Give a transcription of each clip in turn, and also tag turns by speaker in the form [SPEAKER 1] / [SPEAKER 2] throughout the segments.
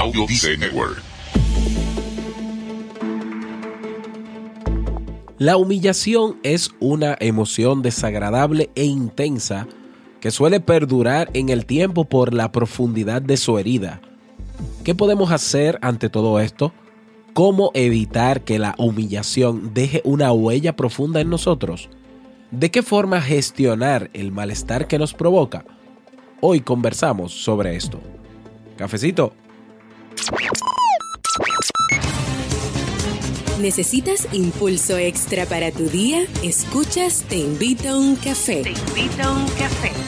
[SPEAKER 1] Audio Network.
[SPEAKER 2] La humillación es una emoción desagradable e intensa que suele perdurar en el tiempo por la profundidad de su herida. ¿Qué podemos hacer ante todo esto? ¿Cómo evitar que la humillación deje una huella profunda en nosotros? ¿De qué forma gestionar el malestar que nos provoca? Hoy conversamos sobre esto. Cafecito.
[SPEAKER 3] ¿Necesitas impulso extra para tu día? Escuchas Te invito a un café. Te invito a un café.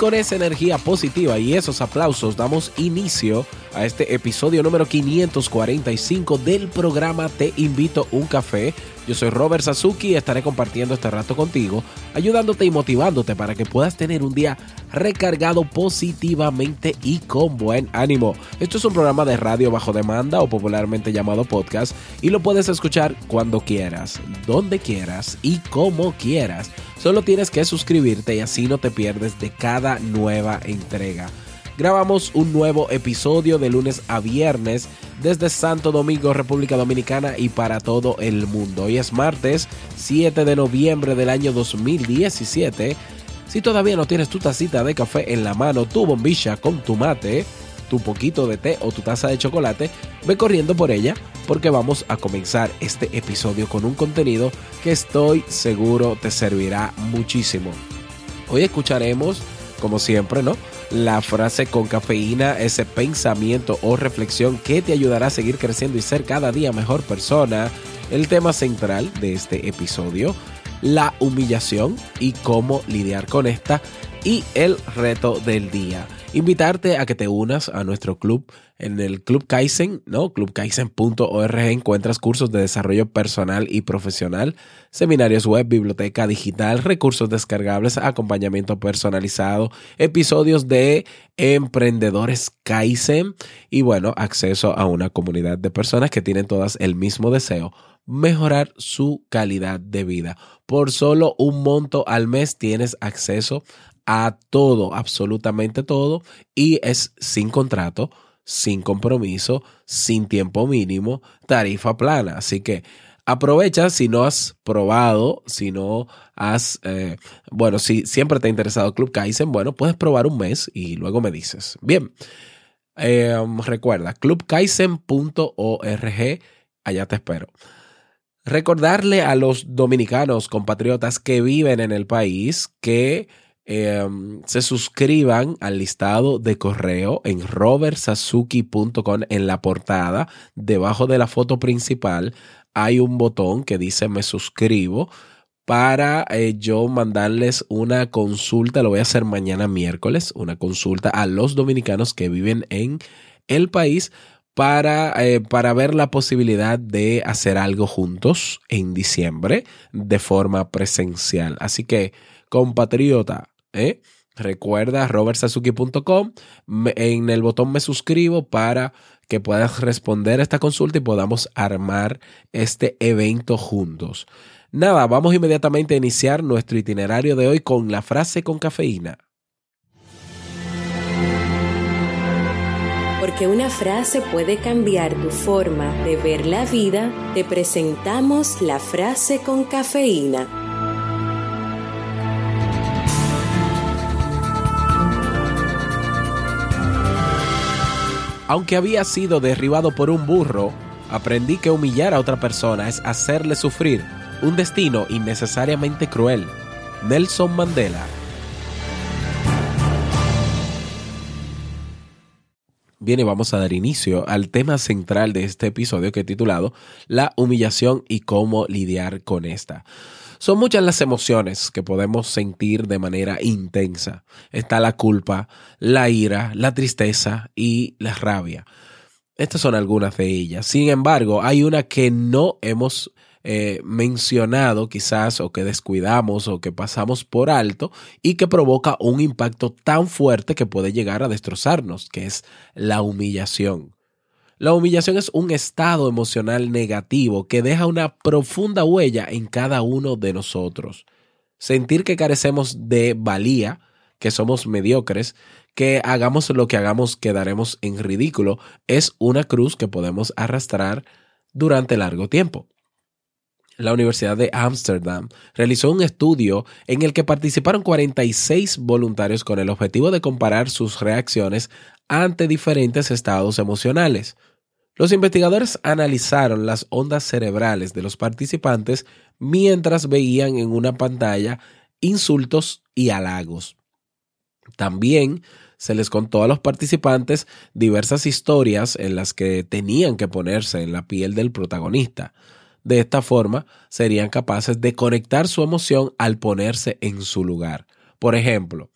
[SPEAKER 2] Con esa energía positiva y esos aplausos damos inicio a este episodio número 545 del programa Te invito un café. Yo soy Robert Sasuki y estaré compartiendo este rato contigo, ayudándote y motivándote para que puedas tener un día recargado positivamente y con buen ánimo. Esto es un programa de radio bajo demanda o popularmente llamado podcast y lo puedes escuchar cuando quieras, donde quieras y como quieras. Solo tienes que suscribirte y así no te pierdes de cada nueva entrega grabamos un nuevo episodio de lunes a viernes desde Santo Domingo, República Dominicana y para todo el mundo. Hoy es martes 7 de noviembre del año 2017. Si todavía no tienes tu tacita de café en la mano, tu bombilla con tu mate, tu poquito de té o tu taza de chocolate, ve corriendo por ella porque vamos a comenzar este episodio con un contenido que estoy seguro te servirá muchísimo. Hoy escucharemos, como siempre, ¿no? la frase con cafeína, ese pensamiento o reflexión que te ayudará a seguir creciendo y ser cada día mejor persona. El tema central de este episodio, la humillación y cómo lidiar con esta y el reto del día invitarte a que te unas a nuestro club en el Club Kaizen, ¿no? clubkaizen.org encuentras cursos de desarrollo personal y profesional, seminarios web, biblioteca digital, recursos descargables, acompañamiento personalizado, episodios de emprendedores Kaizen y bueno, acceso a una comunidad de personas que tienen todas el mismo deseo, mejorar su calidad de vida. Por solo un monto al mes tienes acceso a todo, absolutamente todo, y es sin contrato, sin compromiso, sin tiempo mínimo, tarifa plana. Así que aprovecha si no has probado, si no has, eh, bueno, si siempre te ha interesado Club Kaizen, bueno, puedes probar un mes y luego me dices. Bien, em, recuerda, clubkaizen.org, allá te espero. Recordarle a los dominicanos compatriotas que viven en el país que Em, se suscriban al listado de correo en robertsazuki.com en la portada. Debajo de la foto principal hay un botón que dice me suscribo para eh, yo mandarles una consulta, lo voy a hacer mañana miércoles, una consulta a los dominicanos que viven en el país para, eh, para ver la posibilidad de hacer algo juntos en diciembre de forma presencial. Así que, compatriota, ¿eh? Recuerda robertsazuki.com en el botón me suscribo para que puedas responder esta consulta y podamos armar este evento juntos. Nada, vamos inmediatamente a iniciar nuestro itinerario de hoy con la frase con cafeína.
[SPEAKER 3] Porque una frase puede cambiar tu forma de ver la vida, te presentamos la frase con cafeína.
[SPEAKER 2] Aunque había sido derribado por un burro, aprendí que humillar a otra persona es hacerle sufrir un destino innecesariamente cruel. Nelson Mandela. Bien, y vamos a dar inicio al tema central de este episodio que he titulado La humillación y cómo lidiar con esta. Son muchas las emociones que podemos sentir de manera intensa. Está la culpa, la ira, la tristeza y la rabia. Estas son algunas de ellas. Sin embargo, hay una que no hemos eh, mencionado quizás o que descuidamos o que pasamos por alto y que provoca un impacto tan fuerte que puede llegar a destrozarnos, que es la humillación. La humillación es un estado emocional negativo que deja una profunda huella en cada uno de nosotros. Sentir que carecemos de valía, que somos mediocres, que hagamos lo que hagamos quedaremos en ridículo, es una cruz que podemos arrastrar durante largo tiempo la Universidad de Ámsterdam realizó un estudio en el que participaron 46 voluntarios con el objetivo de comparar sus reacciones ante diferentes estados emocionales. Los investigadores analizaron las ondas cerebrales de los participantes mientras veían en una pantalla insultos y halagos. También se les contó a los participantes diversas historias en las que tenían que ponerse en la piel del protagonista. De esta forma, serían capaces de conectar su emoción al ponerse en su lugar. Por ejemplo,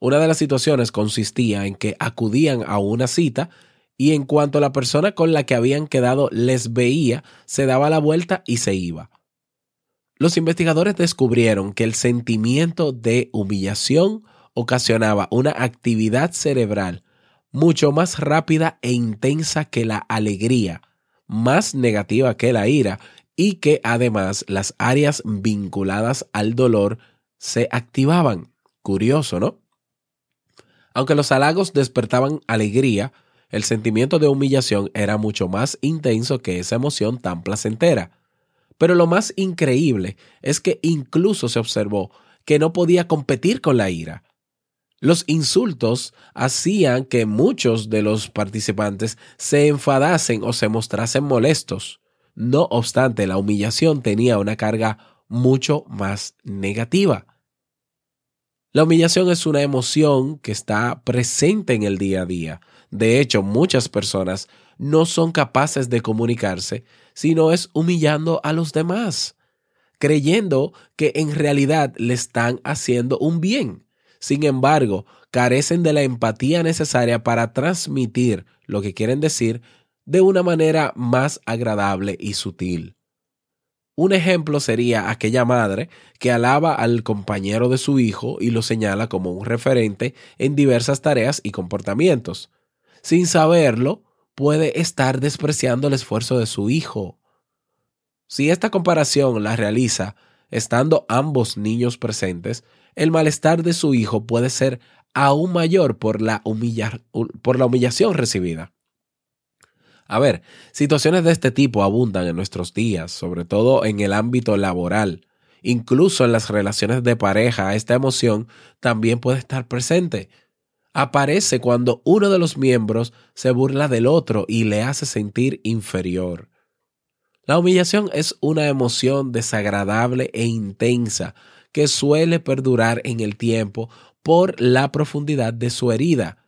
[SPEAKER 2] una de las situaciones consistía en que acudían a una cita y en cuanto la persona con la que habían quedado les veía, se daba la vuelta y se iba. Los investigadores descubrieron que el sentimiento de humillación ocasionaba una actividad cerebral mucho más rápida e intensa que la alegría, más negativa que la ira y que además las áreas vinculadas al dolor se activaban. Curioso, ¿no? Aunque los halagos despertaban alegría, el sentimiento de humillación era mucho más intenso que esa emoción tan placentera. Pero lo más increíble es que incluso se observó que no podía competir con la ira. Los insultos hacían que muchos de los participantes se enfadasen o se mostrasen molestos. No obstante, la humillación tenía una carga mucho más negativa. La humillación es una emoción que está presente en el día a día. De hecho, muchas personas no son capaces de comunicarse si no es humillando a los demás, creyendo que en realidad le están haciendo un bien. Sin embargo, carecen de la empatía necesaria para transmitir lo que quieren decir de una manera más agradable y sutil. Un ejemplo sería aquella madre que alaba al compañero de su hijo y lo señala como un referente en diversas tareas y comportamientos. Sin saberlo, puede estar despreciando el esfuerzo de su hijo. Si esta comparación la realiza estando ambos niños presentes, el malestar de su hijo puede ser aún mayor por la, por la humillación recibida. A ver, situaciones de este tipo abundan en nuestros días, sobre todo en el ámbito laboral. Incluso en las relaciones de pareja, esta emoción también puede estar presente. Aparece cuando uno de los miembros se burla del otro y le hace sentir inferior. La humillación es una emoción desagradable e intensa que suele perdurar en el tiempo por la profundidad de su herida.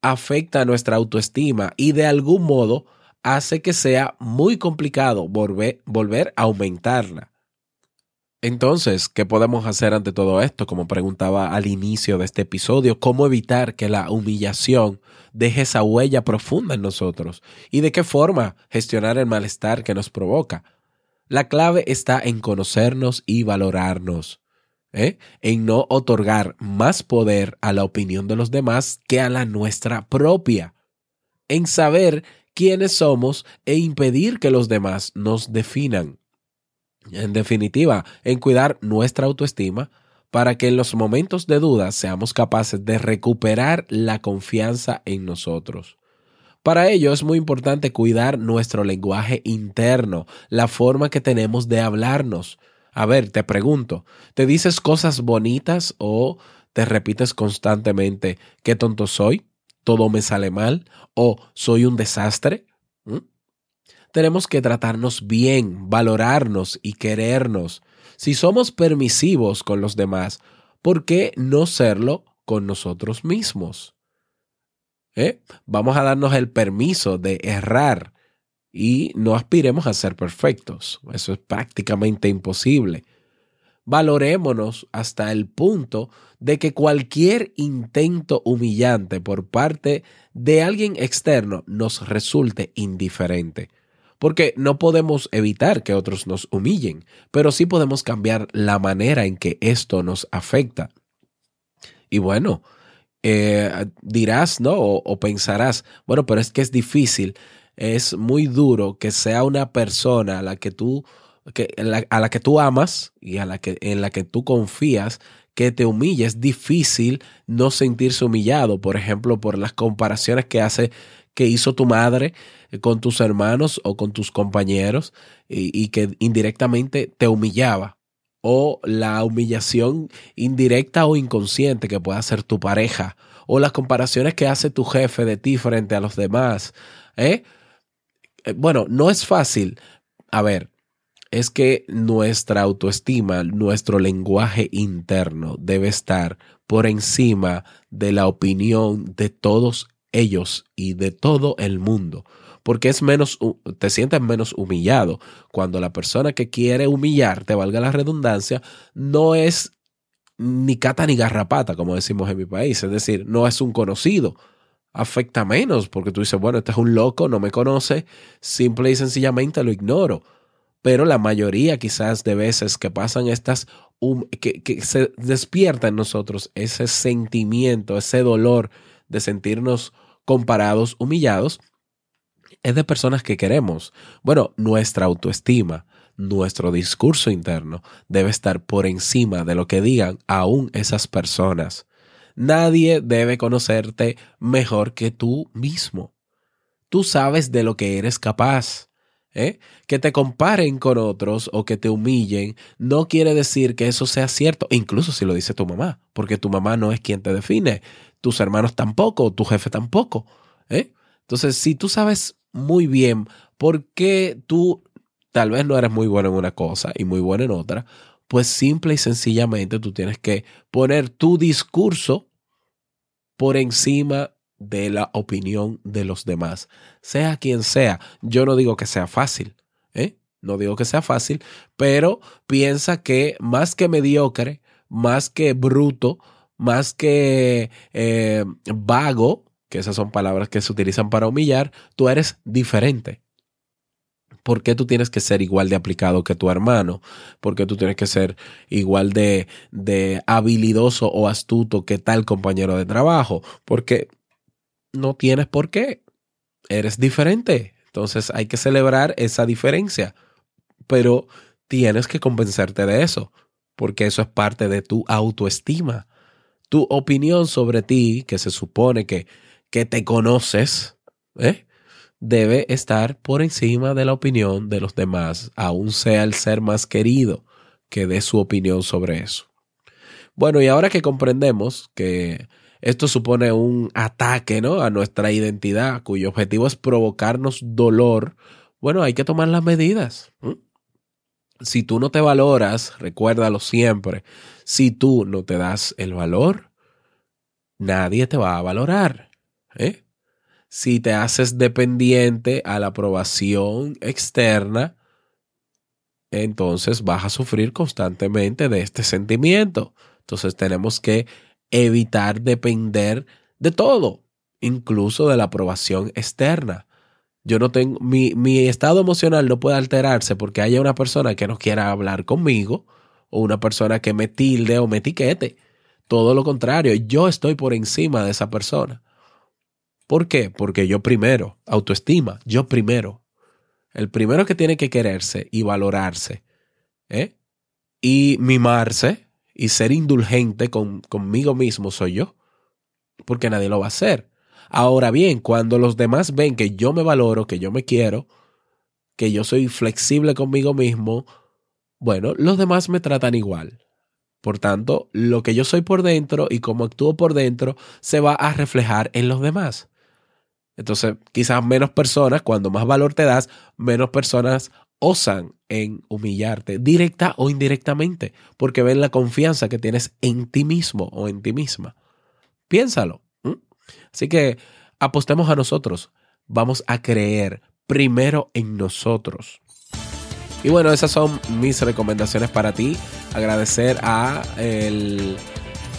[SPEAKER 2] Afecta nuestra autoestima y de algún modo hace que sea muy complicado volver, a aumentarla. Entonces, ¿qué podemos hacer ante todo esto? Como preguntaba al inicio de este episodio, ¿cómo evitar que la humillación deje esa huella profunda en nosotros? ¿Y de qué forma gestionar el malestar que nos provoca? La clave está en conocernos y valorarnos, ¿eh? en no otorgar más poder a la opinión de los demás que a la nuestra propia, en saber quiénes somos e impedir que los demás nos definan. En definitiva, en cuidar nuestra autoestima para que en los momentos de duda seamos capaces de recuperar la confianza en nosotros. Para ello es muy importante cuidar nuestro lenguaje interno, la forma que tenemos de hablarnos. A ver, te pregunto, ¿te dices cosas bonitas o te repites constantemente qué tonto soy? Todo me sale mal o soy un desastre. Tenemos que tratarnos bien, valorarnos y querernos. Si somos permisivos con los demás, ¿por qué no serlo con nosotros mismos? ¿eh? Vamos a darnos el permiso de errar y no aspiremos a ser perfectos. Eso es prácticamente imposible. Valorémonos hasta el punto de que cualquier intento humillante por parte de alguien externo nos resulte indiferente. Porque no podemos evitar que otros nos humillen, pero sí podemos cambiar la manera en que esto nos afecta. Y bueno, eh, dirás, ¿no? O, pensarás, bueno, pero es que es difícil, es muy duro que sea una persona a la que tú, que, a la que tú amas y a la que, en la que tú confías, que te humille. Es difícil no sentirse humillado, por ejemplo, por las comparaciones que hace que hizo tu madre con tus hermanos o con tus compañeros y que indirectamente te humillaba o la humillación indirecta o inconsciente que puede hacer tu pareja, o las comparaciones que hace tu jefe de ti frente a los demás. ¿eh? Eh, bueno, no es fácil. A ver, es que nuestra autoestima, nuestro lenguaje interno debe estar por encima de la opinión de todos ellos y de todo el mundo porque es menos, te sientes menos humillado cuando la persona que quiere humillarte, valga la redundancia, no es ni cata ni garrapata, como decimos en mi país, es decir, no es un conocido. Afecta menos porque tú dices, bueno, este es un loco, no me conoce, simple y sencillamente lo ignoro. Pero la mayoría quizás de veces que pasan estas, que, se despierta en nosotros ese sentimiento, ese dolor de sentirnos comparados, humillados, es de personas que queremos. Bueno, nuestra autoestima, nuestro discurso interno debe estar por encima de lo que digan aún esas personas. Nadie debe conocerte mejor que tú mismo. Tú sabes de lo que eres capaz. ¿Eh? Que te comparen con otros o que te humillen no quiere decir que eso sea cierto, incluso si lo dice tu mamá, porque tu mamá no es quien te define, tus hermanos tampoco, tu jefe tampoco. ¿eh? Entonces, si tú sabes muy bien por qué tú tal vez no eres muy bueno en una cosa y muy bueno en otra, pues simple y sencillamente tú tienes que poner tu discurso por encima de la opinión de los demás, sea quien sea. Yo no digo que sea fácil, ¿eh? No digo que sea fácil, pero piensa que más que mediocre, más que bruto, más que eh, vago, que esas son palabras que se utilizan para humillar, tú eres diferente. ¿Por qué tú tienes que ser igual de aplicado que tu hermano? ¿Por qué tú tienes que ser igual de, de habilidoso o astuto que tal compañero de trabajo? Porque no tienes por qué. Eres diferente. Entonces hay que celebrar esa diferencia. Pero tienes que convencerte de eso, porque eso es parte de tu autoestima. Tu opinión sobre ti, que se supone que que te conoces, ¿eh? debe estar por encima de la opinión de los demás, aun sea el ser más querido que dé su opinión sobre eso. Bueno, y ahora que comprendemos que esto supone un ataque ¿no? a nuestra identidad, cuyo objetivo es provocarnos dolor, bueno, hay que tomar las medidas. Si tú no te valoras, recuérdalo siempre, si tú no te das el valor, nadie te va a valorar. ¿eh? Si te haces dependiente a la aprobación externa, entonces vas a sufrir constantemente de este sentimiento. Entonces tenemos que evitar depender de todo, incluso de la aprobación externa. Yo no tengo, mi, mi, estado emocional no puede alterarse porque haya una persona que no quiera hablar conmigo o una persona que me tilde o me etiquete. Todo lo contrario, yo estoy por encima de esa persona. ¿Por qué? Porque yo primero, autoestima, yo primero. El primero que tiene que quererse y valorarse ¿eh? y mimarse y ser indulgente con, conmigo mismo soy yo, porque nadie lo va a hacer. Ahora bien, cuando los demás ven que yo me valoro, que yo me quiero, que yo soy flexible conmigo mismo, bueno, los demás me tratan igual. Por tanto, lo que yo soy por dentro y cómo actúo por dentro se va a reflejar en los demás. Entonces, quizás menos personas, cuando más valor te das, menos personas osan en humillarte, directa o indirectamente, porque ven la confianza que tienes en ti mismo o en ti misma. Piénsalo. Así que apostemos a nosotros. Vamos a creer primero en nosotros. Y bueno, esas son mis recomendaciones para ti. Agradecer a el,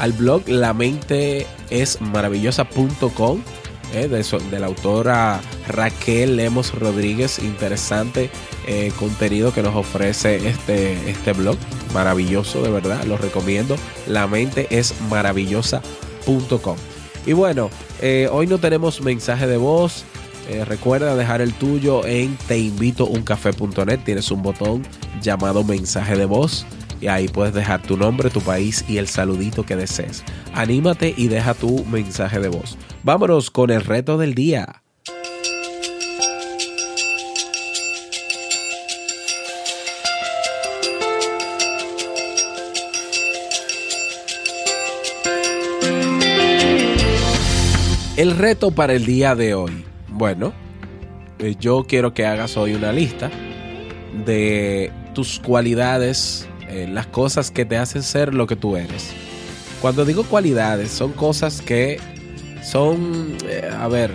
[SPEAKER 2] al blog la mente es maravillosa.com eh, de, la autora Raquel Lemos Rodríguez. Interesante eh, contenido que nos ofrece este, este blog. Maravilloso, de verdad, lo recomiendo. La mente es maravillosa.com. Y bueno, eh, hoy no tenemos mensaje de voz. Recuerda dejar el tuyo en teinvitouncafé.net. Tienes un botón llamado mensaje de voz y ahí puedes dejar tu nombre, tu país y el saludito que desees. Anímate y deja tu mensaje de voz. Vámonos con el reto del día. El reto para el día de hoy. Bueno, eh, yo quiero que hagas hoy una lista de tus cualidades, eh, las cosas que te hacen ser lo que tú eres. Cuando digo cualidades, son cosas que son, eh, a ver,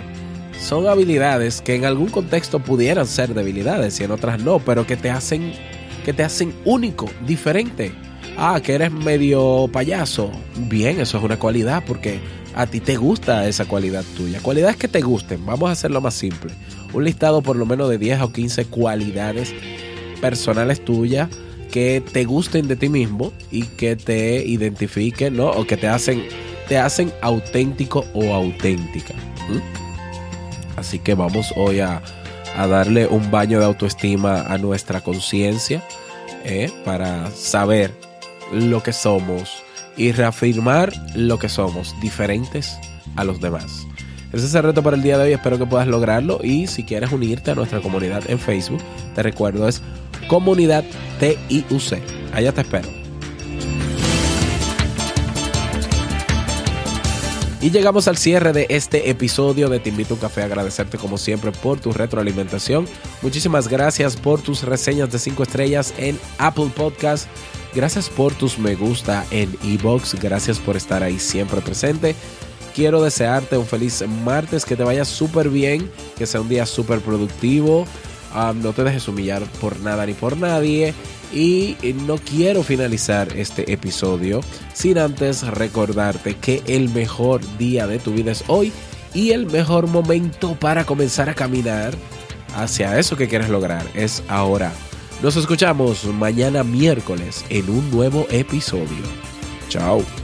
[SPEAKER 2] son habilidades que en algún contexto pudieran ser debilidades y en otras no, pero que te hacen, que te hacen único, diferente. Ah, que eres medio payaso. Bien, eso es una cualidad porque a ti te gusta esa cualidad tuya. Cualidades que te gusten, vamos a hacerlo más simple. Un listado por lo menos de 10 o 15 cualidades personales tuyas que te gusten de ti mismo y que te identifiquen, ¿no? O que te hacen, te hacen auténtico o auténtica. Así que vamos hoy a, darle un baño de autoestima a nuestra conciencia ¿eh? para saber lo que somos, y reafirmar lo que somos, diferentes a los demás. Ese es el reto para el día de hoy, espero que puedas lograrlo y si quieres unirte a nuestra comunidad en Facebook, te recuerdo es comunidad TIUC. Allá te espero. Y llegamos al cierre de este episodio de Te invito a un café. Agradecerte como siempre por tu retroalimentación. Muchísimas gracias por tus reseñas de 5 estrellas en Apple Podcast. Gracias por tus me gusta en Ebox. Gracias por estar ahí siempre presente. Quiero desearte un feliz martes, que te vaya súper bien, que sea un día súper productivo. No te dejes humillar por nada ni por nadie. Y no quiero finalizar este episodio sin antes recordarte que el mejor día de tu vida es hoy y el mejor momento para comenzar a caminar hacia eso que quieres lograr es ahora. Nos escuchamos mañana miércoles en un nuevo episodio. Chao.